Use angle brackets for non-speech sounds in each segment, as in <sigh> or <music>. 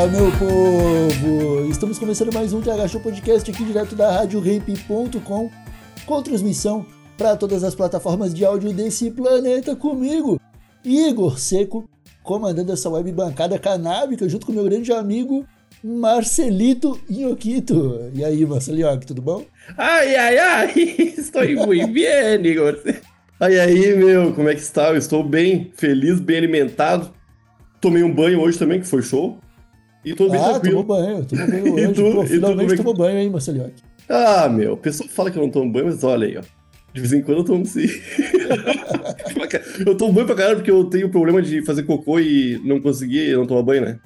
Fala, meu povo! Estamos começando mais um TH Show Podcast aqui direto da RadioRamp.com com transmissão para todas as plataformas de áudio desse planeta comigo, Igor Seco, comandando essa web bancada canábica junto com meu grande amigo Marcelito Inhoquito. E aí, Marcelioque, tudo bom? Ai, ai, ai, <laughs> estou muito bem, <laughs> Igor. Ai, aí, meu, como é que está? Eu estou bem, feliz, bem alimentado. Tomei um banho hoje também, que foi show. E tô bem ah, tranquilo. tomou banho, tomou banho <laughs> E hoje. tu- Pô, e finalmente é tomou banho, hein, Marcelioque? Ah, meu, o pessoal fala que eu não tomo banho, mas olha aí, ó. De vez em quando eu tomo sim. <laughs> eu tomo banho pra caralho porque eu tenho problema de fazer cocô e não conseguir não tomar banho, né?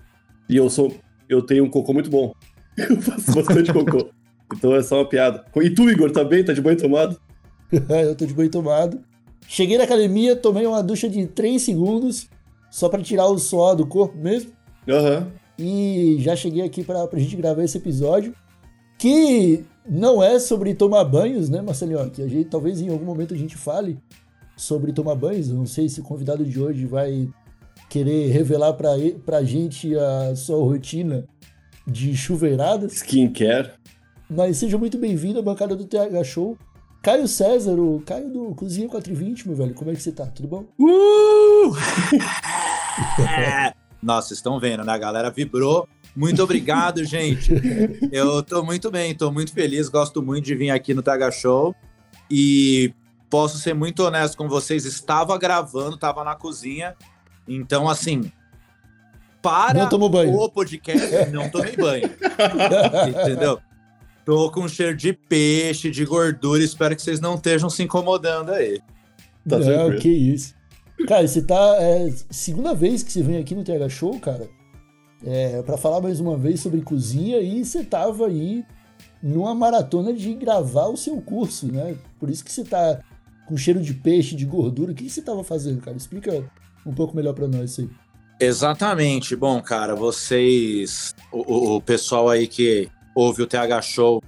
E eu sou. Eu tenho um cocô muito bom. <laughs> Eu faço bastante cocô. Então é só uma piada. E tu, Igor, tá bem? Tá de banho tomado? eu tô de banho tomado. Cheguei na academia, tomei uma ducha de 3 segundos, só pra tirar o suor do corpo mesmo. Aham. E já cheguei aqui pra, pra gente gravar esse episódio, que não é sobre tomar banhos, né, Marcelinho? Que a gente, talvez em algum momento a gente fale sobre tomar banhos. Eu não sei se o convidado de hoje vai querer revelar pra, e- pra gente a sua rotina de chuveiradas. Skincare. Mas seja muito bem-vindo à bancada do TH Show. Caio César, o Caio do Cozinha 420, meu velho. Como é que você tá? Tudo bom? Uh! <laughs> <laughs> Nossa, vocês estão vendo, né? A galera vibrou. Muito obrigado, <laughs> gente. Eu tô muito bem, tô muito feliz, gosto muito de vir aqui no TH Show. E posso ser muito honesto com vocês, estava gravando, estava na cozinha. Então, assim, para Não o podcast, não tomei banho. <laughs> Entendeu? Tô com cheiro de peixe, de gordura, espero que vocês não estejam se incomodando aí. Tá não, tranquilo. que isso. Cara, você tá. É, segunda vez que você vem aqui no TH Show, cara. É, para falar mais uma vez sobre cozinha e você tava aí numa maratona de gravar o seu curso, né? Por isso que você tá com cheiro de peixe, de gordura. O que você tava fazendo, cara? Explica um pouco melhor pra nós isso aí. Exatamente. Bom, cara, vocês, o, o- pessoal aí que ouve o TH Show,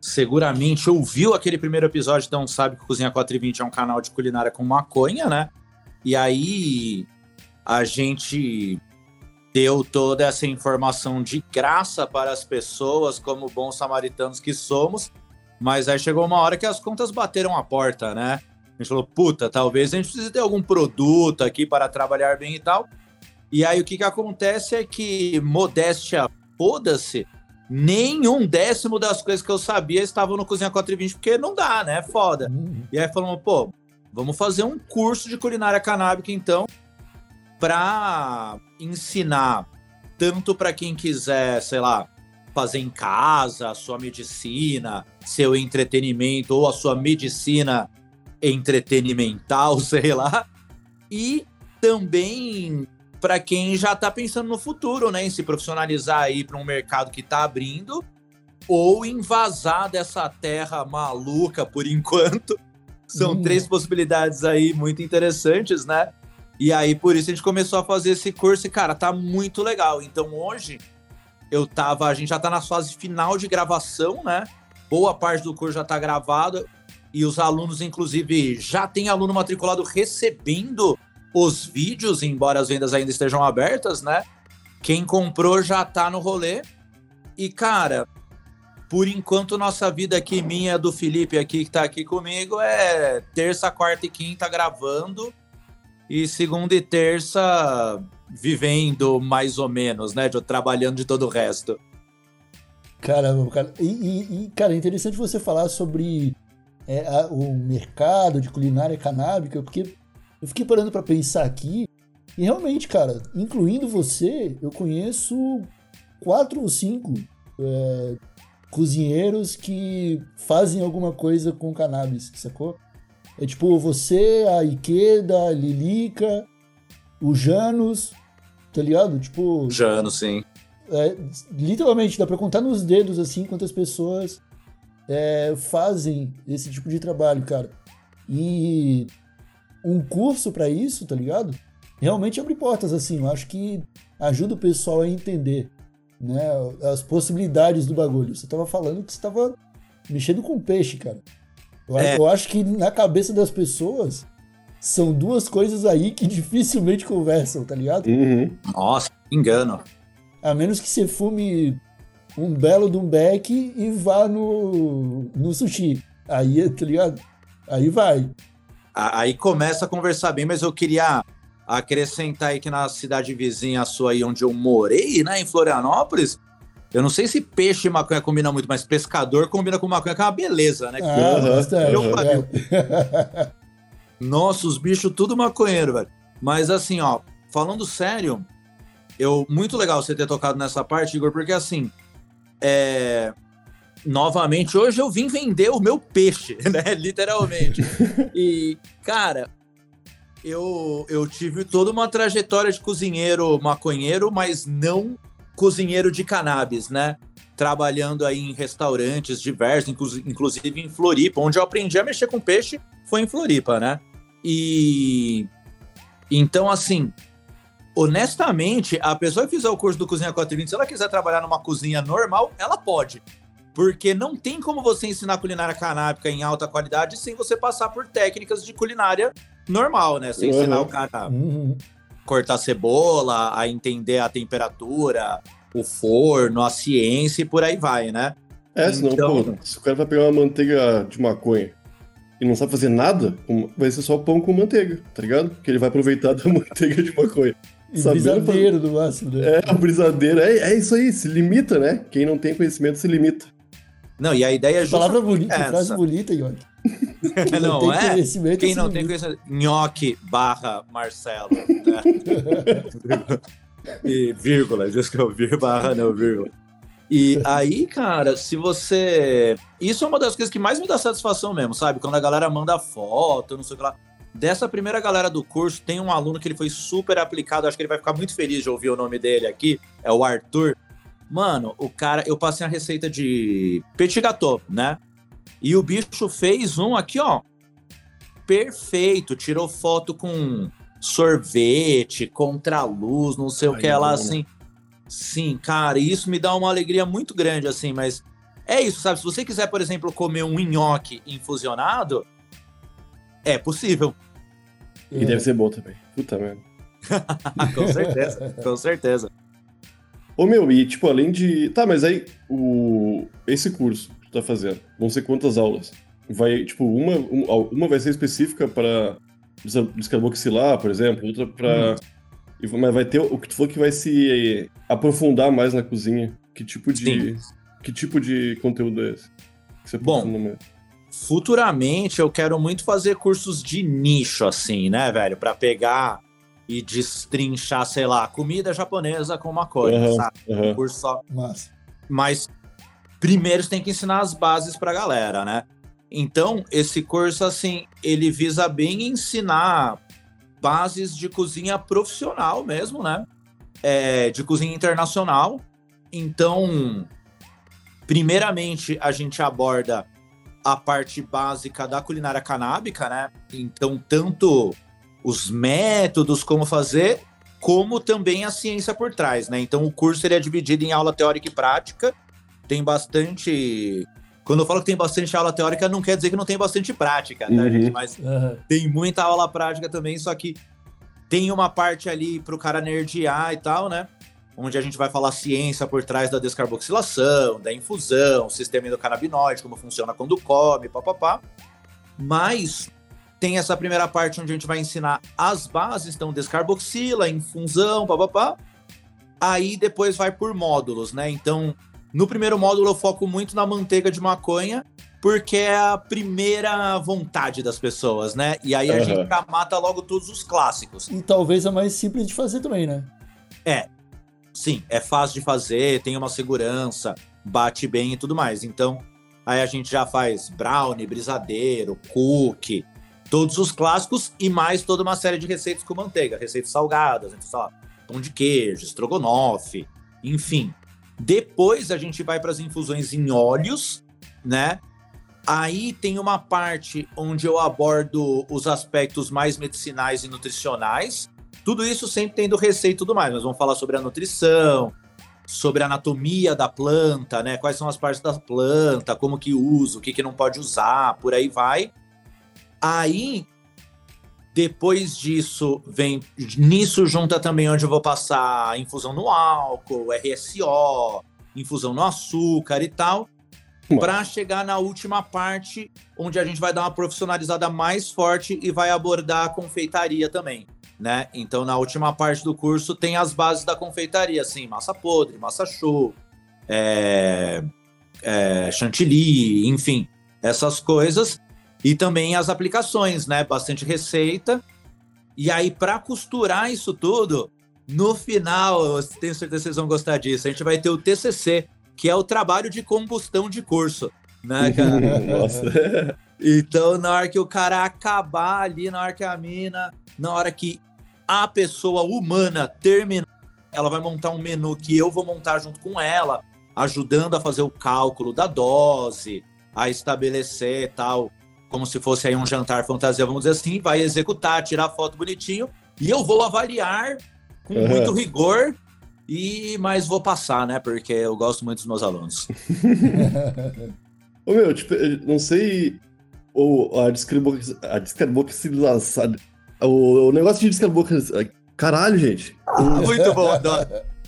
seguramente ouviu aquele primeiro episódio, então sabe que Cozinha 420 é um canal de culinária com maconha, né? E aí a gente deu toda essa informação de graça para as pessoas, como bons samaritanos que somos, mas aí chegou uma hora que as contas bateram a porta, né? A gente falou, puta, talvez a gente precise ter algum produto aqui para trabalhar bem e tal. E aí o que, que acontece é que, modéstia, foda-se, nenhum décimo das coisas que eu sabia estavam no Cozinha 420, porque não dá, né? Foda. Hum, E aí falamos, pô, vamos fazer um curso de culinária canábica, então, para ensinar tanto para quem quiser, sei lá, fazer em casa a sua medicina, seu entretenimento ou a sua medicina entretenimental, <laughs> sei lá, e também para quem já está pensando no futuro, né, em se profissionalizar aí para um mercado que está abrindo ou em vazar dessa terra maluca por <laughs> enquanto. São Hum. três possibilidades aí muito interessantes, né? E aí por isso a gente começou a fazer esse curso e cara, tá muito legal. Então hoje eu tava, a gente já tá na fase final de gravação, né? Boa parte do curso já tá gravado e os alunos inclusive já tem aluno matriculado recebendo os vídeos, embora as vendas ainda estejam abertas, né? Quem comprou já tá no rolê. E cara, por enquanto nossa vida aqui, minha do Felipe aqui que tá aqui comigo, é terça, quarta e quinta gravando e segunda e terça vivendo mais ou menos, né? Trabalhando de todo o resto. Caramba, cara. E, e- e, cara, é interessante você falar sobre é, a- o mercado de culinária canábica, porque eu fiquei parando pra pensar aqui e realmente, cara, incluindo você, eu conheço quatro ou cinco é, cozinheiros que fazem alguma coisa com cannabis, sacou? É tipo você, a Ikeda, a Lilica, o Janus, tá ligado? Tipo, Jano, sim. é, literalmente dá pra contar nos dedos assim quantas pessoas é, fazem esse tipo de trabalho, cara. E um curso pra isso, tá ligado? Realmente abre portas assim. Eu acho que ajuda o pessoal a entender, né, as possibilidades do bagulho. Você tava falando que você tava mexendo com peixe, cara. Eu, É. eu acho que na cabeça das pessoas são duas coisas aí que <laughs> dificilmente conversam, tá ligado? Uhum. Nossa, que engano. A menos que você fume um belo de um beck e vá no, no sushi. Aí, tá ligado? Aí vai. Aí começa a conversar bem, mas eu queria acrescentar aí que na cidade vizinha sua aí onde eu morei, né, em Florianópolis, eu não sei se peixe e maconha combina muito, mas pescador combina com maconha, que é uma beleza, né? Ah, aham. É. Nossa, os bichos tudo maconheiro, velho. Mas assim, ó, falando sério, eu muito legal você ter tocado nessa parte, Igor, porque assim, é novamente hoje eu vim vender o meu peixe, <laughs> né, literalmente. e cara, eu eu tive toda uma trajetória de cozinheiro maconheiro, mas não cozinheiro de cannabis, né? Trabalhando aí em restaurantes diversos, inclu- inclusive em Floripa, onde eu aprendi a mexer com peixe foi em Floripa, né? E então, assim, honestamente, a pessoa que fizer o curso do Cozinha 420, se ela quiser trabalhar numa cozinha normal, ela pode. Porque não tem como você ensinar culinária canábica em alta qualidade sem você passar por técnicas de culinária normal, né? Você Uhum. ensinar o cara a Uhum. cortar cebola, a entender a temperatura, o forno, a ciência e por aí vai, né? É, senão, Então- pô, se o cara vai pegar uma manteiga de maconha e não sabe fazer nada, vai ser só pão com manteiga, tá ligado? Que ele vai aproveitar da <laughs> manteiga de maconha. E Sabendo brisadeiro do máximo, né? É, o brisadeiro. É, é isso aí, se limita, né? Quem não tem conhecimento se limita. Não, e a ideia é Palavra bonita, essa. frase bonita, York. Quem não tem é? conhecimento Quem se não tem limita. conhecimento, nhoque barra Marcelo, né? <laughs> e vírgula, diz que eu vir barra não, vírgula. E aí, cara, se você. Isso é uma das coisas que mais me dá satisfação mesmo, sabe? Quando a galera manda foto, não sei o que lá. Dessa primeira galera do curso, tem um aluno que ele foi super aplicado, acho que ele vai ficar muito feliz de ouvir o nome dele aqui, é o Arthur. Mano, o cara, eu passei a receita de petit gâteau, né? E o bicho fez um aqui, ó, perfeito, tirou foto com sorvete, contraluz, não sei o que lá, né? assim. Sim, cara, e isso me dá uma alegria muito grande, assim, mas é isso, sabe? Se você quiser, por exemplo, comer um nhoque infusionado, é possível. E deve ser bom também. Puta merda. <laughs> com certeza, com certeza. Ô meu, e tipo, além de. Tá, mas aí o. Esse curso tu tá fazendo, vão ser quantas aulas? Vai, tipo, uma, um- uma vai ser específica para descarboxilar, por exemplo, outra pra. e- Mas vai ter o que tu falou que vai se aprofundar mais na cozinha. Que tipo de. Que tipo de conteúdo é esse? Que você Bom, futuramente eu quero muito fazer cursos de nicho, assim, né, velho? Pra pegar e destrinchar, sei lá, comida japonesa com maconha, Aham, sabe? aham. Um curso só. Massa. Mas primeiro você tem que ensinar as bases pra galera, né? Então, esse curso, assim, ele visa bem ensinar bases de cozinha profissional mesmo, né? É, de cozinha internacional. Então, primeiramente, a gente aborda a parte básica da culinária canábica, né? Então, tanto os métodos, como fazer, como também a ciência por trás, né? Então, o curso ele é dividido em aula teórica e prática. Tem bastante. Quando eu falo que tem bastante aula teórica, não quer dizer que não tem bastante prática, tá, Uhum. gente? Mas Aham. tem muita aula prática também, só que tem uma parte ali pro cara nerdear e tal, né? Onde a gente vai falar ciência por trás da descarboxilação, da infusão, sistema endocannabinoide, como funciona quando come, papapá. Mas tem essa primeira parte onde a gente vai ensinar as bases, então descarboxila, infusão, papapá. Aí depois vai por módulos, né? Então, no primeiro módulo eu foco muito na manteiga de maconha, porque é a primeira vontade das pessoas, né? E aí a gente já mata logo todos os clássicos. E talvez a mais simples de fazer também, né? Sim, é fácil de fazer, tem uma segurança, bate bem e tudo mais. Então, aí a gente já faz brownie, brisadeiro, cookie, Todos os clássicos e mais toda uma série de receitas com manteiga, receitas salgadas, então, sei lá, pão de queijo, estrogonofe, enfim. Depois a gente vai para as infusões em óleos, né? Aí tem uma parte onde eu abordo os aspectos mais medicinais e nutricionais. Tudo isso sempre tendo receita e tudo mais. Nós vamos falar sobre a nutrição, sobre a anatomia da planta, né? Quais são as partes da planta, como que usa, o que, que não pode usar, por aí vai. Aí, depois disso, vem. Nisso junta também onde eu vou passar infusão no álcool, RSO, infusão no açúcar e tal para chegar na última parte, onde a gente vai dar uma profissionalizada mais forte e vai abordar a confeitaria também, né? Então, na última parte do curso tem as bases da confeitaria, assim, massa podre, massa show, é, é, chantilly, enfim, essas coisas. E também as aplicações, né? Bastante receita. E aí, para costurar isso tudo, no final, eu tenho certeza que vocês vão gostar disso, a gente vai ter o TCC, que é o trabalho de combustão de curso, né, <laughs> cara? Nossa. <laughs> Então, na hora que o cara acabar ali, na hora que a mina, na hora que a pessoa humana terminar, ela vai montar um menu que eu vou montar junto com ela, ajudando a fazer o cálculo da dose, a estabelecer tal, como se fosse aí um jantar fantasia, vamos dizer assim, vai executar, tirar foto bonitinho, e eu vou avaliar com uhum. muito rigor e, mas vou passar, né? Porque eu gosto muito dos meus alunos. Ô meu, tipo, não sei. Ou a descarboxilação. O, o negócio de descarboxilação. Caralho, gente. <laughs> muito bom,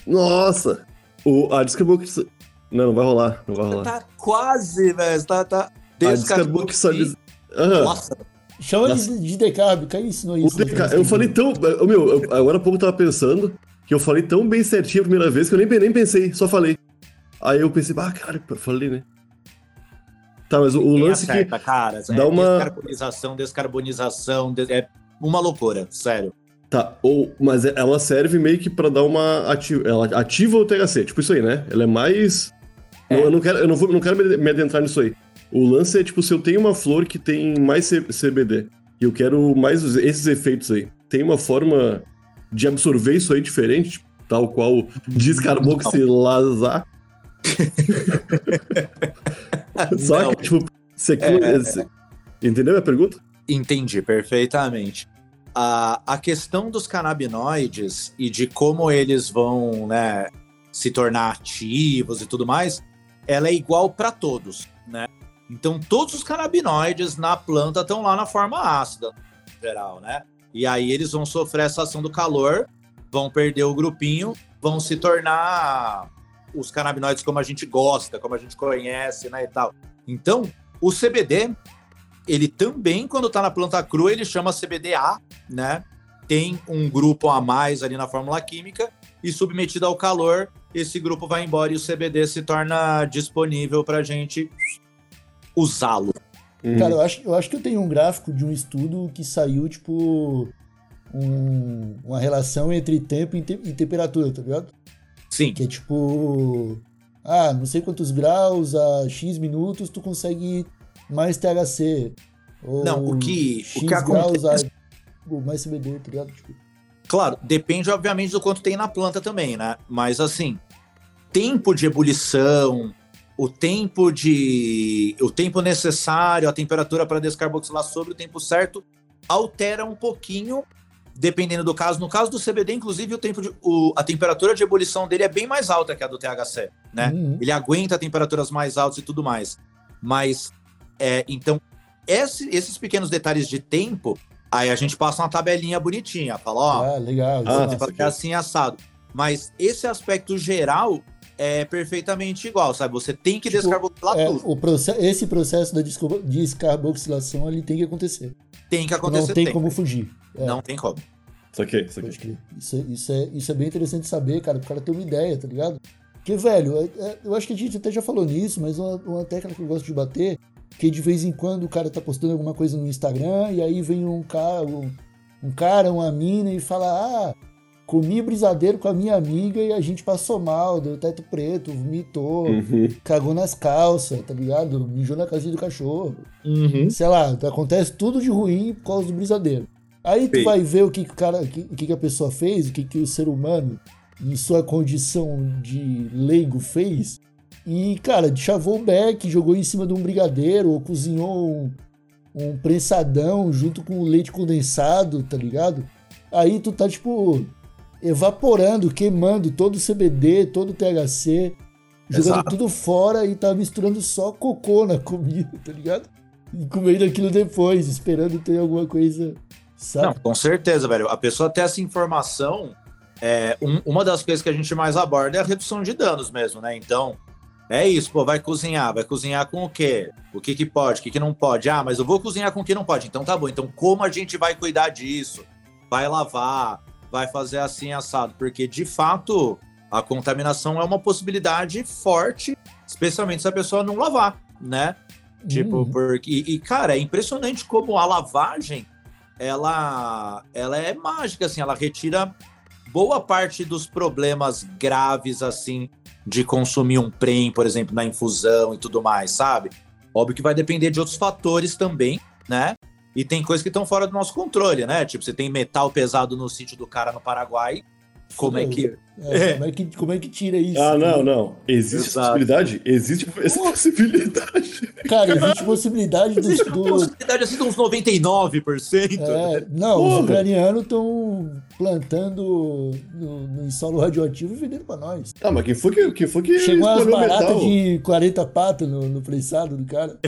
Nossa! O, a descarboxilação. Não, não vai rolar. Não vai rolar. Tá quase, velho. Tá, tá. A descarboxilação. Uhum. Nossa. Chama Nossa. de, de decarb, que ensinou isso. Decarb, eu falei tão. Meu, eu, agora há pouco eu tava pensando que eu falei tão bem certinho a primeira vez que eu nem, nem pensei, só falei. Aí eu pensei, ah, cara, eu falei, né? Tá, mas o, o lance acerta, que. Cara, dá é uma. Descarbonização, descarbonização, é uma loucura, sério. Tá, ou, mas ela serve meio que pra dar uma. Ativa, ela ativa o THC, tipo isso aí, né? Ela é mais. É. Não, eu não quero, eu não, vou, não quero me adentrar nisso aí. O lance é, tipo, se eu tenho uma flor que tem mais CBD e eu quero mais esses efeitos aí, tem uma forma de absorver isso aí diferente, tal qual descarboxilazar. <laughs> Só que, tipo, você, é... entendeu a pergunta? Entendi perfeitamente. A, a questão dos canabinoides e de como eles vão né, se tornar ativos e tudo mais, ela é igual para todos, né? Então, todos os canabinoides na planta estão lá na forma ácida, em geral, né? E aí eles vão sofrer essa ação do calor, vão perder o grupinho, vão se tornar os canabinoides como a gente gosta, como a gente conhece, né, e tal. Então, o CBD, ele também, quando está na planta crua, ele chama CBDA, né? Tem um grupo a mais ali na fórmula química e submetido ao calor, esse grupo vai embora e o CBD se torna disponível para gente usá-lo. Uhum. Cara, eu acho, eu acho que eu tenho um gráfico de um estudo que saiu, tipo, um, uma relação entre tempo e, te, e, temperatura, tá ligado? Sim. Que é tipo, ah, não sei quantos graus a X minutos tu consegue mais THC. Ou não, o que, X o que acontece... a, mais CBD, tá ligado? Tipo... Claro, depende, obviamente, do quanto tem na planta também, né? Mas, assim, tempo de ebulição, o tempo de o tempo necessário, a temperatura para descarboxilar sobre o tempo certo altera um pouquinho dependendo do caso. No caso do CBD, inclusive, o tempo de, o, a temperatura de ebulição dele é bem mais alta que a do THC, né? Uhum. Ele aguenta temperaturas mais altas e tudo mais. Mas, é, então, esse, esses pequenos detalhes de tempo, aí a gente passa uma tabelinha bonitinha, fala, ó, ah, legal, ah, é assim assado. Mas esse aspecto geral é perfeitamente igual, sabe? Você tem que tipo, descarboxilar é, tudo. O processo, esse processo da descarboxilação ele tem que acontecer. Tem que acontecer. Não tem, tem. como fugir. É. Não tem como. Isso aqui, isso aqui. Isso, isso, é, isso é bem interessante saber, cara, pro cara ter uma ideia, tá ligado? Porque, velho, é, é, eu acho que a gente até já falou nisso, mas uma, uma técnica que eu gosto de bater, que de vez em quando o cara tá postando alguma coisa no Instagram e aí vem um cara, um, um cara, uma mina e fala, ah, comi brisadeiro com a minha amiga e a gente passou mal, deu teto preto, vomitou, Uhum. cagou nas calças, tá ligado? Mijou na casinha do cachorro. Uhum. Sei lá, acontece tudo de ruim por causa do brisadeiro. Aí tu Sim. vai ver o que, que o cara, o que, que a pessoa fez, o que, que o ser humano, em sua condição de leigo, fez. E, cara, chavou o beck, jogou em cima de um brigadeiro, ou cozinhou um, um prensadão junto com o leite condensado, tá ligado? Aí tu tá, tipo, evaporando, queimando todo o CBD, todo o THC, jogando Exato. tudo fora e tá misturando só cocô na comida, <laughs> tá ligado? E comendo aquilo depois, esperando ter alguma coisa, sabe? Não, com certeza, velho. A pessoa ter essa informação, é, um- uma das coisas que a gente mais aborda é a redução de danos mesmo, né? Então, é isso, pô, vai cozinhar, vai cozinhar com o quê? O que que pode, o que que não pode? Ah, mas eu vou cozinhar com o que não pode. Então tá bom, então como a gente vai cuidar disso? Vai lavar, vai fazer assim assado, porque de fato a contaminação é uma possibilidade forte, especialmente se a pessoa não lavar, né? Tipo, Uhum. porque. E, e, cara, é impressionante como a lavagem ela, ela é mágica, assim, ela retira boa parte dos problemas graves, assim, de consumir um prem, por exemplo, na infusão e tudo mais, sabe? Óbvio que vai depender de outros fatores também, né? E tem coisas que estão fora do nosso controle, né? Tipo, você tem metal pesado no sítio do cara no Paraguai. Como é que. É, Como, é que, como é que tira isso? Ah, não, não. Existe essa Exato. possibilidade? Existe essa possibilidade. Cara, existe possibilidade dos. Existe uma do- possibilidade assim de uns 99%. É, não, Pô, os ucranianos estão plantando no, no solo radioativo e vendendo pra nós. Ah, mas quem foi que, quem foi que Chegou umas baratas metal? de 40 patas no, no prensado do cara. <laughs>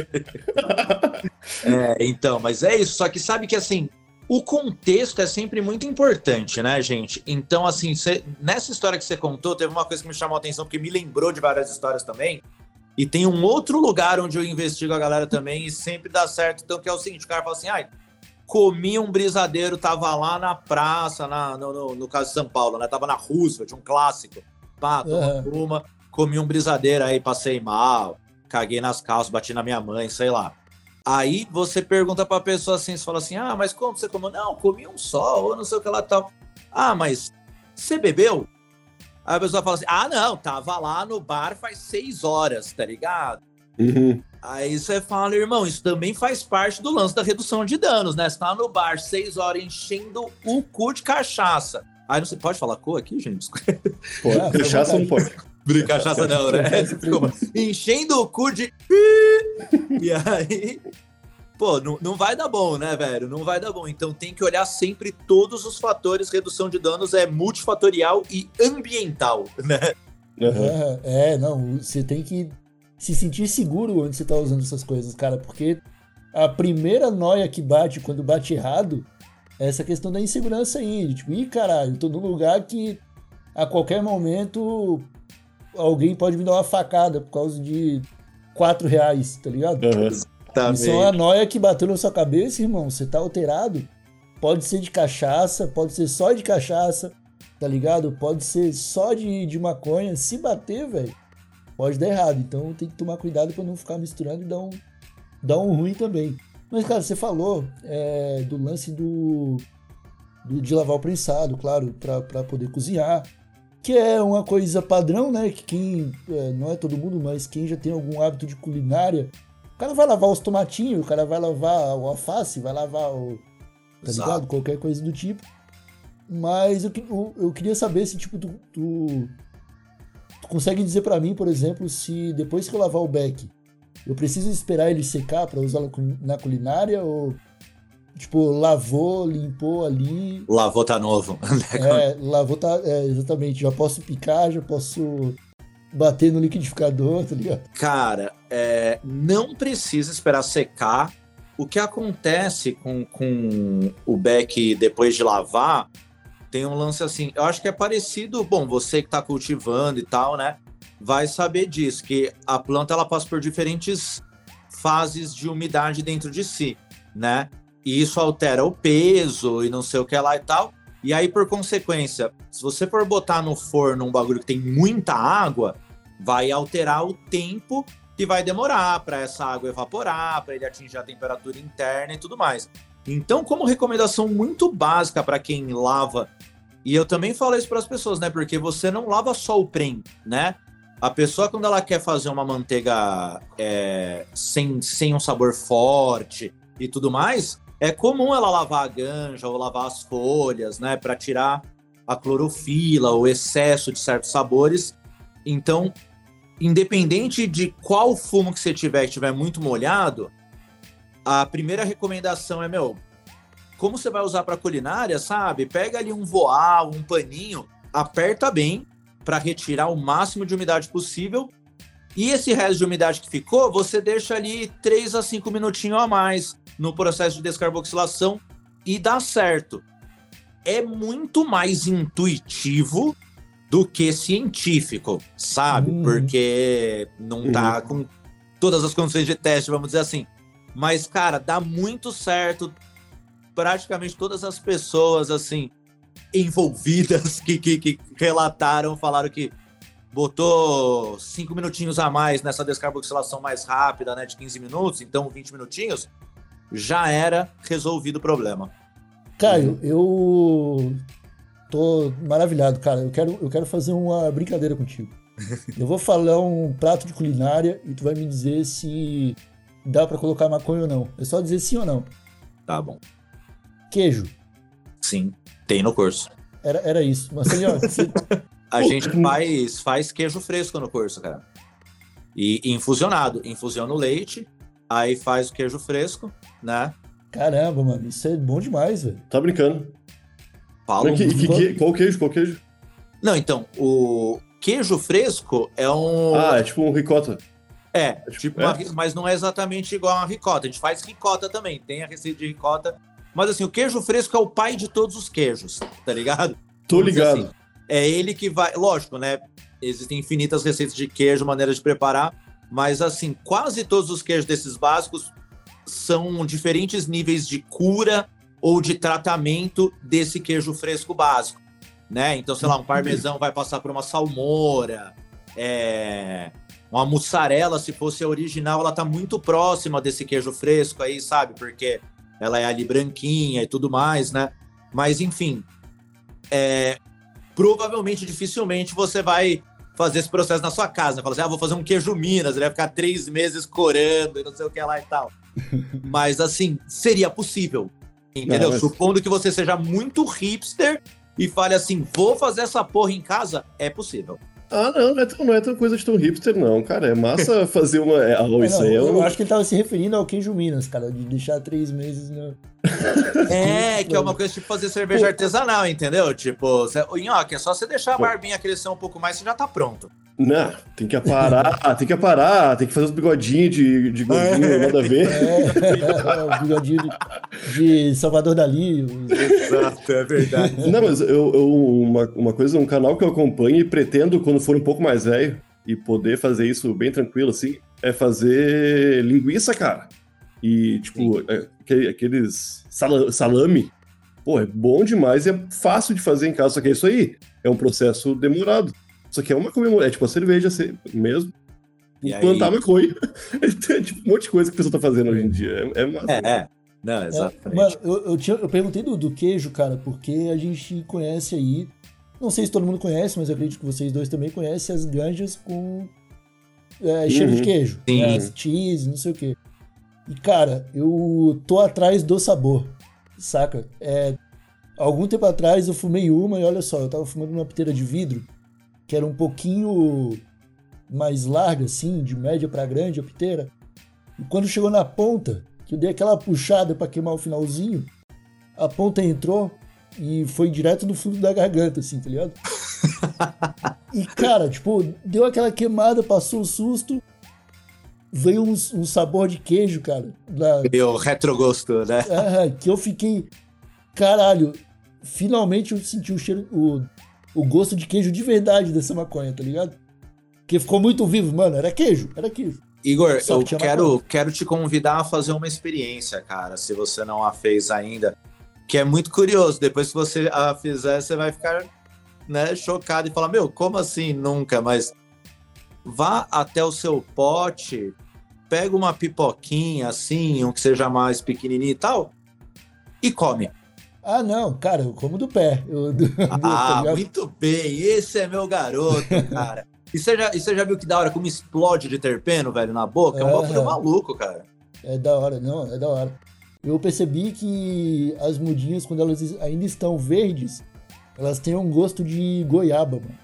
É, então, mas é isso. Só que sabe que assim, o contexto é sempre muito importante, né, gente? Então, assim, cê- nessa história que você contou, teve uma coisa que me chamou a atenção, porque me lembrou de várias histórias também. E tem um outro lugar onde eu investigo a galera também e sempre dá certo. Então, que é o seguinte: o cara fala assim, ai. Comi um brisadeiro, tava lá na praça, na, no, no, no caso de São Paulo, né? Tava na Roosevelt, um clássico. Pá, Aham. uma, comi um brisadeiro aí, passei mal, caguei nas calças, bati na minha mãe, sei lá. Aí você pergunta pra pessoa assim, você fala assim, ah, mas como você comeu? Não, comi um só, ou não sei o que lá tal. Ah, mas você bebeu? Aí a pessoa fala assim, ah, não, tava lá no bar faz seis horas, tá ligado? Uhum. Aí você fala, irmão, isso também faz parte do lance da redução de danos, né? Você tá no bar seis horas enchendo o cu de cachaça. Aí não se pode falar cu aqui, gente? Pô, <laughs> cachaça não pode. Brincar cachaça não, né? Enchendo o cu de. <laughs> E aí. Pô, não, não vai dar bom, né, velho? Não vai dar bom. Então tem que olhar sempre todos os fatores. Redução de danos é multifatorial e ambiental, <laughs> né? Uhum. É, é, não, você tem que se sentir seguro onde você tá usando essas coisas, cara, porque a primeira noia que bate quando bate errado é essa questão da insegurança aí. de Tipo, ih, caralho, tô num lugar que a qualquer momento alguém pode me dar uma facada por causa de 4 reais, tá ligado? Uhum. Isso é uma noia que bateu na sua cabeça, irmão. Você tá alterado. Pode ser de cachaça, pode ser só de cachaça, tá ligado? Pode ser só de, de maconha. Se bater, velho, pode dar errado. Então tem que tomar cuidado pra não ficar misturando e dar um, dar um ruim também. Mas, cara, você falou é, do lance do, do- de lavar o prensado, claro, pra, pra poder cozinhar. Que é uma coisa padrão, né? Que quem. é, não é todo mundo, mas quem já tem algum hábito de culinária o cara vai lavar os tomatinhos, o cara vai lavar o alface, vai lavar o. Tá Exato. ligado? Qualquer coisa do tipo. Mas eu, eu, eu queria saber se, tipo, tu, tu, tu consegue dizer pra mim, por exemplo, se depois que eu lavar o beck, eu preciso esperar ele secar pra usá-lo na culinária ou. Tipo, lavou, limpou ali. Lavou tá novo. <laughs> É, lavou, tá. É, exatamente. Já posso picar, já posso bater no liquidificador, tá ligado? Cara, é, não precisa esperar secar. O que acontece com, com o beck depois de lavar tem um lance assim. Eu acho que é parecido. Bom, você que está cultivando e tal, né? Vai saber disso, que a planta ela passa por diferentes fases de umidade dentro de si, né? E isso altera o peso e não sei o que lá e tal. E aí, por consequência, se você for botar no forno um bagulho que tem muita água, vai alterar o tempo que vai demorar para essa água evaporar, para ele atingir a temperatura interna e tudo mais. Então, como recomendação muito básica para quem lava E eu também falo isso para as pessoas, né? Porque você não lava só o prem, né? A pessoa, quando ela quer fazer uma manteiga é, sem, sem um sabor forte e tudo mais, é comum ela lavar a ganja ou lavar as folhas, né? Para tirar a clorofila, o excesso de certos sabores. Então, independente de qual fumo que você tiver, que estiver muito molhado, a primeira recomendação é, meu, como você vai usar para culinária, sabe? Pega ali um voal, um paninho, aperta bem para retirar o máximo de umidade possível. E esse resto de umidade que ficou, você deixa ali 3 a 5 minutinhos a mais no processo de descarboxilação e dá certo. É muito mais intuitivo do que científico, sabe? Hum. Porque não tá com todas as condições de teste, vamos dizer assim. Mas, cara, dá muito certo. Praticamente todas as pessoas, assim, envolvidas <laughs> que, que, que relataram, falaram que botou cinco minutinhos a mais nessa descarboxilação mais rápida, né, de 15 minutos, então 20 minutinhos, já era resolvido o problema. Caio, eu tô maravilhado, cara. Eu quero, eu quero fazer uma brincadeira contigo. <laughs> Eu vou falar um prato de culinária e tu vai me dizer se dá pra colocar maconha ou não. É só dizer sim ou não. Tá bom. Queijo. Sim, tem no curso. Era, era isso. Marcelinho, <laughs> você... A gente faz, faz queijo fresco no curso, cara. E infusionado. Infusiona o leite, aí faz o queijo fresco, né? caramba, mano, isso é bom demais, velho. Tá brincando. Fala um Que- que- que- qual queijo? Qual queijo? Não, então, o queijo fresco é um. Ah, é tipo um ricota. é, tipo, tipo, é? uma mas não é exatamente igual a uma ricota. A gente faz ricota também, tem a receita de ricota. Mas assim, o queijo fresco é o pai de todos os queijos, tá ligado? Tô ligado. assim, é ele que vai. Lógico, né? Existem infinitas receitas de queijo, maneiras de preparar, mas assim, quase todos os queijos desses básicos são diferentes níveis de cura ou de tratamento desse queijo fresco básico, né? Então, sei lá, um parmesão vai passar por uma salmoura, é, uma mussarela, se fosse a original, ela tá muito próxima desse queijo fresco aí, sabe? Porque ela é ali branquinha e tudo mais, né? Mas enfim, é, provavelmente, dificilmente você vai fazer esse processo na sua casa. Fala assim, ah, vou fazer um queijo Minas, ele vai ficar três meses corando e não sei o que lá e tal. <laughs> Mas assim, seria possível. Entendeu? Não, mas- Supondo que você seja muito hipster e fale assim, vou fazer essa porra em casa, é possível. Ah, não, não é, tão, não é tão coisa de tão hipster, não, cara. É massa <laughs> fazer uma. É, ah, Não, isso aí é eu um. acho que ele tava se referindo ao queijo Minas, cara, de deixar três meses no... É, que é uma coisa tipo fazer cerveja artesanal, entendeu? Tipo, o nhoque, é só você deixar a barbinha crescer um pouco mais, você já tá pronto. Não, tem que aparar, <laughs> tem que aparar, tem que fazer os bigodinhos de, de gordinho, nada a ver. É, o bigodinho de, de Salvador Dali. <laughs> Exato, é verdade. Não, mas eu, eu- uma, uma coisa, um canal que eu acompanho e pretendo, quando for um pouco mais velho, e poder fazer isso bem tranquilo, assim, é fazer linguiça, cara. E, tipo, é, aquele- aqueles sala- salame, pô, é bom demais e é fácil de fazer em casa. Só que é isso aí, é um processo demorado. Só que é uma comemoração, é tipo a cerveja assim, mesmo. E aí- plantar maconha. é tipo um monte de coisa que a pessoa tá fazendo hoje em dia. É, é massa. É, é. Não, É, exatamente. mano, eu, eu, tinha- eu perguntei do, do queijo, cara, porque a gente conhece aí. Não sei se todo mundo conhece, mas eu acredito que vocês dois também conhecem as ganjas com é, cheiro Uhum. de queijo. Sim. né, as cheese, não sei o quê. E, cara, eu tô atrás do sabor, saca? É, algum tempo atrás eu fumei uma e olha só, eu tava fumando uma piteira de vidro que era um pouquinho mais larga, assim, de média pra grande a piteira. E quando chegou na ponta, que eu dei aquela puxada pra queimar o finalzinho, a ponta entrou e foi direto no fundo da garganta, assim, tá ligado? <laughs> e, cara, tipo, deu aquela queimada, passou o susto, veio um, um sabor de queijo, cara, da, o retrogosto, né? ah, que eu fiquei. Caralho, finalmente eu senti o cheiro, o, o gosto de queijo de verdade dessa maconha, tá ligado? Que ficou muito vivo, mano. Era queijo, era queijo. Igor, Só eu que quero, maconha. quero te convidar a fazer uma experiência, cara, se você não a fez ainda. Que é muito curioso. Depois que você a fizer, você vai ficar né, chocado e falar: Meu, como assim nunca? Mas vá até o seu pote, pega uma pipoquinha assim, um que seja mais pequenininho e tal, e come. Ah, não, cara, eu como do pé. Eu, <laughs> do, tá Ah, ligado? muito bem. Esse é meu garoto, <laughs> cara. E você já, e você já viu que da hora como explode de terpeno, velho, na boca? É um bagulho maluco, cara. É da hora, não, é da hora. Eu percebi que as mudinhas, quando elas ainda estão verdes, elas têm um gosto de goiaba, mano.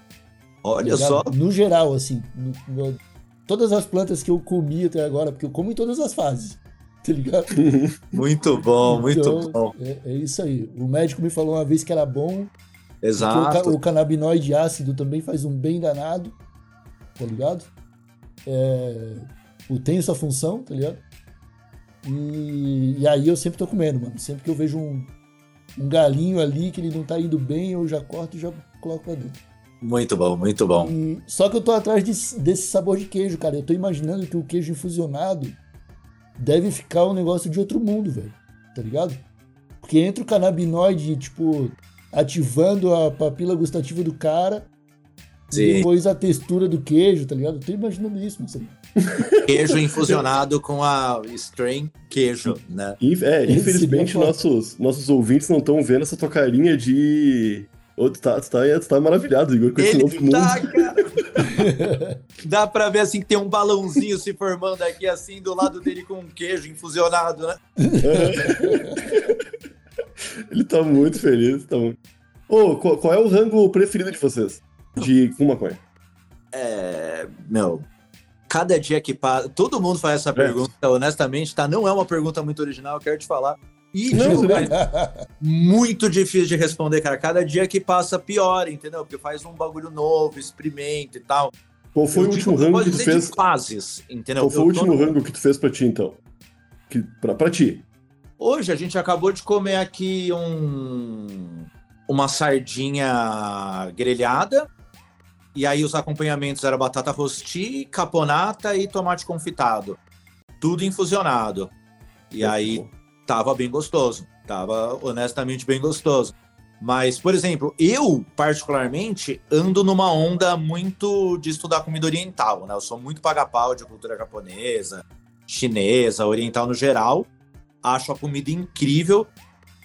Olha Tá ligado? só. No geral, assim. no- no- todas as plantas que eu comi até agora, porque eu como em todas as fases. <laughs> Tá ligado? <laughs> Muito bom, muito Então, bom. É, é isso aí. O médico me falou uma vez que era bom, o, Exato. ca- o canabinoide ácido também faz um bem danado, tá ligado? É, o- tem sua função, tá ligado? E, e aí eu sempre tô comendo, mano. Sempre que eu vejo um, um galinho ali que ele não tá indo bem, eu já corto e já coloco pra dentro. Muito bom, muito bom. E- só que eu tô atrás desse, desse sabor de queijo, cara. Eu tô imaginando que o queijo infusionado deve ficar um negócio de outro mundo, velho. Tá ligado? Porque entra o canabinoide, tipo, ativando a papila gustativa do cara. E Sim. depois a textura do queijo, tá ligado? Eu tô imaginando isso, Marcelo. <laughs> Queijo infusionado com a strain queijo, né? É, infelizmente pode. nossos, nossos ouvintes não estão vendo essa tua carinha de. Ô, tu, tá, tu, tá, tu tá maravilhado, Igor, com esse novo Ele mundo. tá, cara. Dá pra ver assim que tem um balãozinho se formando aqui assim do lado dele com um queijo infusionado, né? <laughs> Ele tá muito feliz. Tá muito... Ô, qual, qual é o rango preferido de vocês? De com maconha? É, meu, cada dia que passa, todo mundo faz essa pergunta, honestamente, tá? Não é uma pergunta muito original, eu quero te falar. E tudo velho, muito difícil de responder, cara. Cada dia que passa piora, entendeu? Porque faz um bagulho novo, experimenta e tal. Qual foi Eu o último rango pode que tu fez? fases, entendeu? Qual foi o Eu tô último no- rango que tu fez pra ti, então? Que, pra, pra ti. Hoje a gente acabou de comer aqui um uma sardinha grelhada. E aí os acompanhamentos eram batata rosti, caponata e tomate confitado. Tudo infusionado. E aí tava bem gostoso. Tava honestamente bem gostoso. Mas, por exemplo, eu, particularmente, ando numa onda muito de estudar comida oriental, né? Eu sou muito paga-pau de cultura japonesa, chinesa, oriental no geral. Acho a comida incrível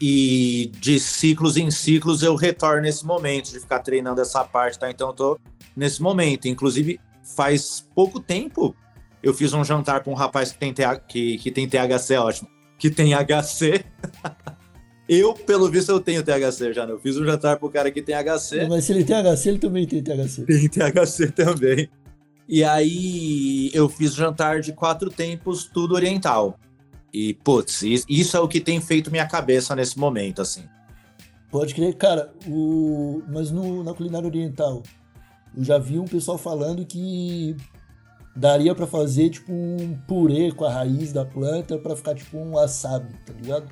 e de ciclos em ciclos eu retorno nesse momento de ficar treinando essa parte, tá? Então eu tô nesse momento. Inclusive, faz pouco tempo eu fiz um jantar com um rapaz que tem, TH, que, que tem THC, ótimo, que tem HC. <laughs> eu, pelo visto, eu tenho THC já, né? Eu fiz um jantar pro cara que tem HC. Mas se ele tem HC, ele também tem THC. Tem THC também. E aí eu fiz jantar de quatro tempos, tudo oriental. E, putz, is- isso é o que tem feito minha cabeça nesse momento, assim. Pode crer, cara, o... mas no, na culinária oriental, eu já vi um pessoal falando que daria pra fazer tipo um purê com a raiz da planta pra ficar tipo um wasabi, tá ligado?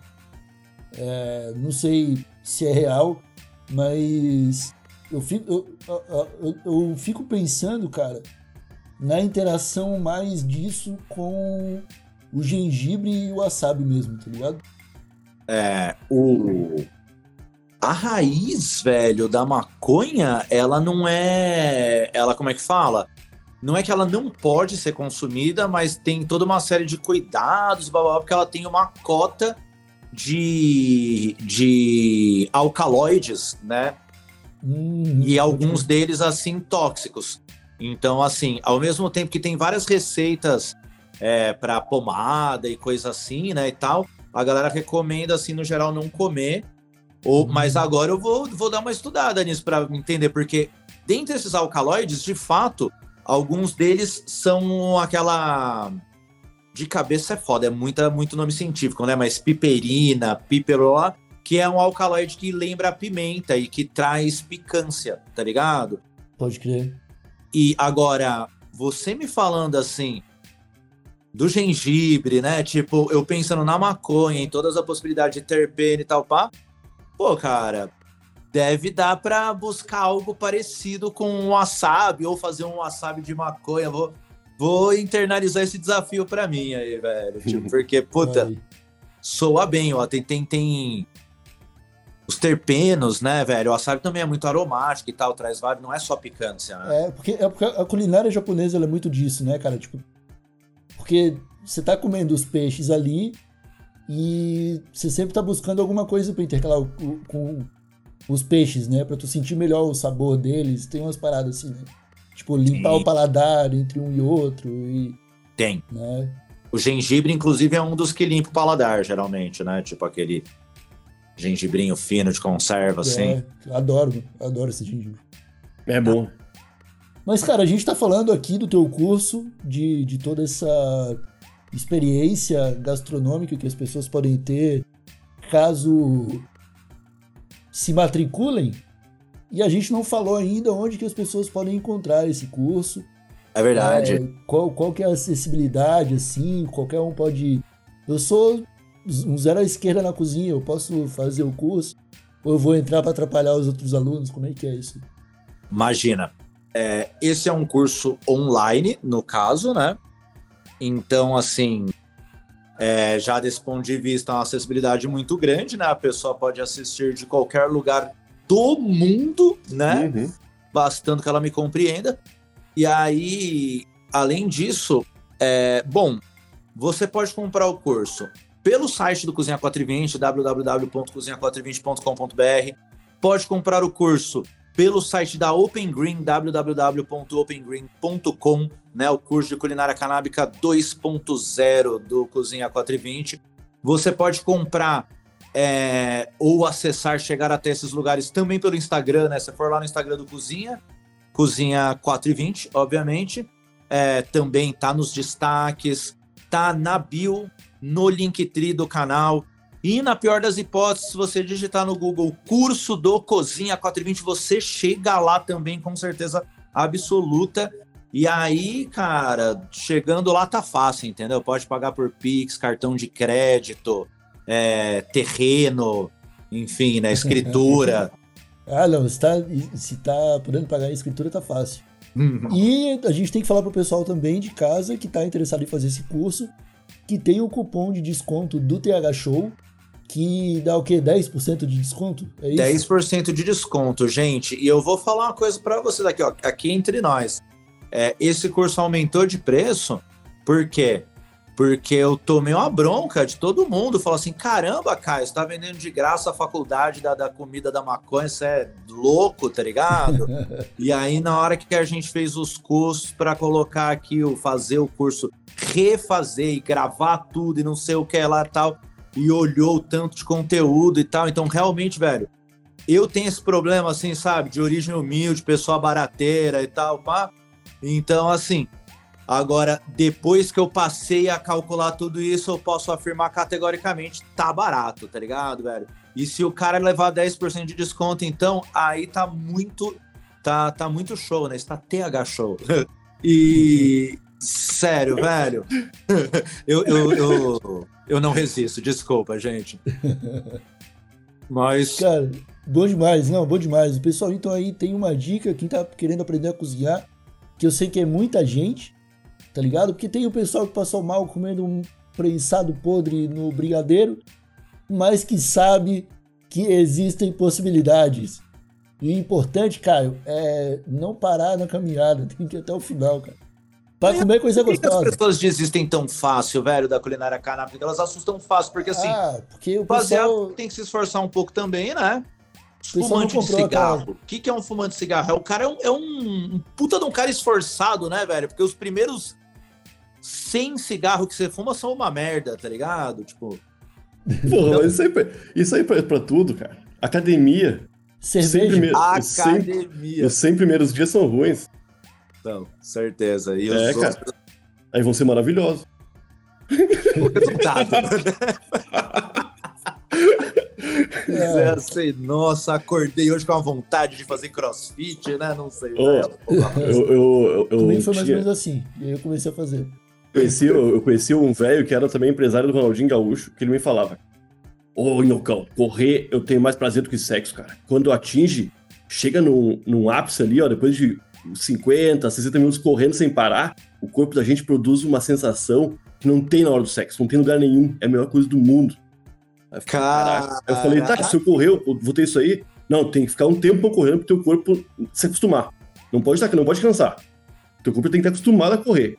É, não sei se é real, mas eu fico, eu- eu- eu fico pensando, cara, na interação mais disso com o gengibre e o wasabi mesmo, tá ligado? É, o... A raiz, velho, da maconha, ela não é. Ela, como é que fala? Não é que ela não pode ser consumida, mas tem toda uma série de cuidados, blá, blá, blá, porque ela tem uma cota de, de alcaloides, né? Hum, e alguns deles assim tóxicos. Então, assim, ao mesmo tempo que tem várias receitas é, para pomada e coisa assim, né, e tal, a galera recomenda assim no geral não comer. Ou, mas agora eu vou, vou dar uma estudada nisso para entender porque dentre esses alcaloides, de fato, alguns deles são aquela de cabeça é foda, é muita, muito nome científico, né? Mas piperina, piperola, que é um alcaloide que lembra a pimenta e que traz picância, tá ligado? Pode crer. E agora, você me falando assim do gengibre, né? Tipo, eu pensando na maconha, em todas as possibilidades de terpene e tal, pá. Pô, cara, deve dar pra buscar algo parecido com um wasabi ou fazer um wasabi de maconha. Vou, vou internalizar esse desafio pra mim aí, velho. Tipo, <laughs> porque, puta, soa bem, ó. Tem, tem, tem os terpenos, né, velho? O wasabi também é muito aromático e tal, traz vários, não é só picância, né? É, porque, é porque a culinária japonesa é muito disso, né, cara? Tipo, porque você tá comendo os peixes ali E você sempre tá buscando alguma coisa pra intercalar o- o- com os peixes, né? Pra tu sentir melhor o sabor deles. Tem umas paradas assim, né? Tipo, limpar Sim. o paladar entre um e outro. E, Tem. né? O gengibre, inclusive, é um dos que limpa o paladar, geralmente, né? Tipo aquele gengibrinho fino de conserva, assim. É, eu adoro, adoro esse gengibre. É bom. Mas, cara, a gente tá falando aqui do teu curso, de, de toda essa experiência gastronômica que as pessoas podem ter caso se matriculem. E a gente não falou ainda onde que as pessoas podem encontrar esse curso. É verdade. É, qual, qual que é a acessibilidade, assim, qualquer um pode... Eu sou um zero à esquerda na cozinha, eu posso fazer o curso, ou eu vou entrar para atrapalhar os outros alunos, como é que é isso? Imagina, é, esse é um curso online, no caso, né? Então, assim, é, já desse ponto de vista, é uma acessibilidade muito grande, né? A pessoa pode assistir de qualquer lugar do mundo, né? Uhum. bastando que ela me compreenda. E aí, além disso, é, bom, você pode comprar o curso pelo site do Cozinha 420, www.cozinha420.com.br. Pode comprar o curso pelo site da Open Green, www.opengreen.com, né, o curso de culinária canábica 2.0 do Cozinha 420. Você pode comprar é, ou acessar, chegar até esses lugares também pelo Instagram, né? Se for lá no Instagram do Cozinha, Cozinha 420, obviamente. É, também tá nos destaques, tá na bio, no Linktree do canal. E na pior das hipóteses, se você digitar no Google curso do Cozinha 420, você chega lá também com certeza absoluta. E aí, cara, chegando lá tá fácil, entendeu? Pode pagar por Pix, cartão de crédito, é, terreno, enfim, né? Escritura. <laughs> Ah, não, se tá, se tá podendo pagar a escritura, tá fácil. Uhum. E a gente tem que falar pro pessoal também de casa que tá interessado em fazer esse curso, que tem o cupom de desconto do TH Show, que dá o quê? 10% de desconto? É isso? 10% de desconto, gente. E eu vou falar uma coisa para vocês aqui, ó, aqui entre nós. É, esse curso aumentou de preço, por quê? Porque eu tomei uma bronca de todo mundo. Falou assim: caramba, Caio, você tá vendendo de graça a faculdade da, da comida da maconha, você é louco, tá ligado? <laughs> e aí, na hora que a gente fez os cursos para colocar aqui, o fazer o curso, refazer e gravar tudo e não sei o que lá e tal, e olhou tanto de conteúdo e tal. Então, realmente, velho, eu tenho esse problema, assim, sabe, de origem humilde, pessoa barateira e tal, pá. Então, assim, agora, depois que eu passei a calcular tudo isso, eu posso afirmar categoricamente, tá barato, tá ligado, velho? E se o cara levar 10% de desconto, então, aí tá muito, tá, tá muito show, né? Está TH show. <laughs> E, sério, velho, <laughs> eu, eu, eu, eu não resisto, desculpa, gente. Mas, Cara, bom demais, não, bom demais. O pessoal então aí tem uma dica, quem tá querendo aprender a cozinhar, que eu sei que é muita gente, tá ligado? Porque tem o pessoal que passou mal comendo um prensado podre no brigadeiro, mas que sabe que existem possibilidades. E o importante, Caio, é não parar na caminhada, <laughs> tem que ir até o final, cara. Pra comer coisa por que que as gostosa. pessoas desistem tão fácil, velho, da culinária canábica? Elas assustam fácil, porque assim, Ah, porque o baseado pessoal... tem que se esforçar um pouco também, né? Fumante de aquela- cigarro. O que, que é um fumante de cigarro? É, o cara é, um, é um- puta de um cara esforçado, né, velho? Porque os primeiros 100 cigarros que você fuma são uma merda, tá ligado? Tipo, <laughs> Porra, isso aí, pra- isso aí pra, pra tudo, cara. Academia, sempre Cerveja. me- os 100, academia. os 100 primeiros dias são ruins. Não, certeza. E os É, outros cara. Aí vão ser maravilhosos. resultados. É. É assim, nossa, acordei hoje com a vontade de fazer crossfit, né? Não sei. Velho. Porra. Eu, eu, eu, eu foi mais ou menos assim. E aí eu comecei a fazer. conheci, eu, eu conheci um velho que era também empresário do Ronaldinho Gaúcho, que ele me falava: Ô, Inocão, correr eu tenho mais prazer do que sexo, cara. Quando atinge, chega num, num ápice ali, ó, depois de 50, 60 minutos correndo sem parar, o corpo da gente produz uma sensação que não tem na hora do sexo, não tem lugar nenhum, é a melhor coisa do mundo. Aí eu fiquei, "Caraca." Eu falei, tá, se eu correr, eu vou ter isso aí? Não, tem que ficar um tempo correndo pro teu corpo se acostumar. Não pode estar, não pode cansar. Teu corpo tem que estar acostumado a correr.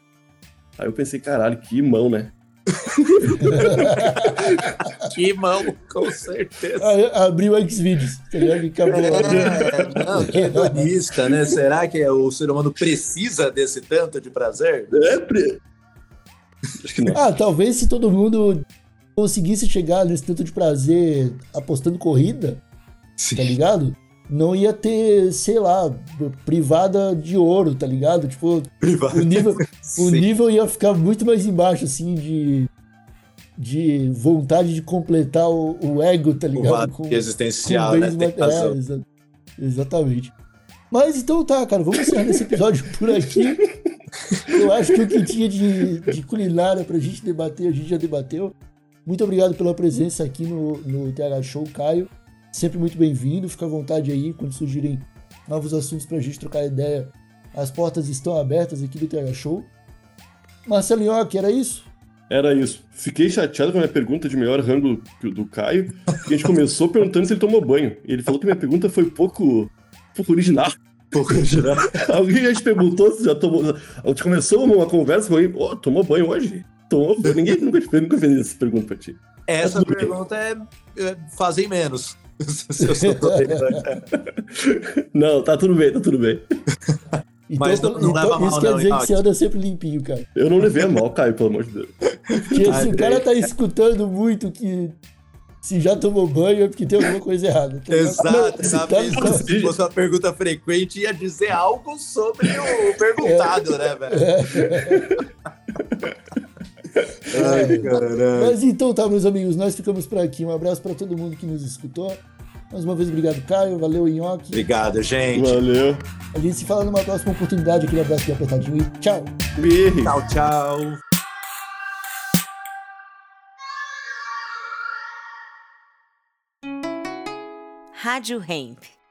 Aí eu pensei, caralho, que mão, né? <laughs> Que mão, com certeza. Aí Abriu o Xvideos, tá ligado? Acabou. É, não, que hedonista, né? Será que o ser humano precisa desse tanto de prazer? É, pre... Acho que não. Ah, talvez se todo mundo conseguisse chegar nesse tanto de prazer apostando corrida, tá ligado? Não ia ter, sei lá, privada de ouro, tá ligado? Tipo, o nível, o nível ia ficar muito mais embaixo, assim, de, de vontade de completar o, o ego, tá O ligado? lado Com, existencial, com né? bens Tem mate- é, exa- exatamente. Mas então tá, cara, vamos encerrar esse episódio por aqui. Eu acho que o que tinha de, de culinária pra gente debater, a gente já debateu. Muito obrigado pela presença aqui no, no TH Show, Caio. Sempre muito bem-vindo. Fica à vontade aí quando surgirem novos assuntos pra gente trocar ideia. As portas estão abertas aqui do TH Show. Marcelo Nhoque, era isso? Era isso. Fiquei chateado com a minha pergunta de melhor rango que o do Caio, porque a gente começou perguntando se ele tomou banho. E ele falou que minha pergunta foi pouco, pouco original. Pouco geral. <laughs> Alguém já te perguntou se já tomou. A gente começou uma conversa com ele, oh, tomou banho hoje? Tomou banho? Ninguém nunca, nunca fez essa pergunta pra ti. Essa pergunta é, é fazem menos. Se eu sou <laughs> Não, tá tudo bem, tá tudo bem. Então, Mas não- não então leva mal, isso quer não, dizer que Nhoque. você anda sempre limpinho, cara. Eu não levei a mal, Caio, pelo amor de Deus. Porque Ai, se o cara tá escutando muito que se já tomou banho é porque tem alguma coisa errada. ligado? Exato, Se na tá- se fosse uma pergunta frequente, ia dizer algo sobre o perguntado, né, velho? Ai, caralho. Mas então tá, meus amigos, nós ficamos por aqui. Um abraço pra todo mundo que nos escutou. Mais uma vez, obrigado, Caio. Valeu, Nhoque. Obrigado, gente. Valeu. A gente se fala numa próxima oportunidade. Aquele abraço bem apertadinho e tchau. Beijo. Tchau, tchau. Rádio Hemp.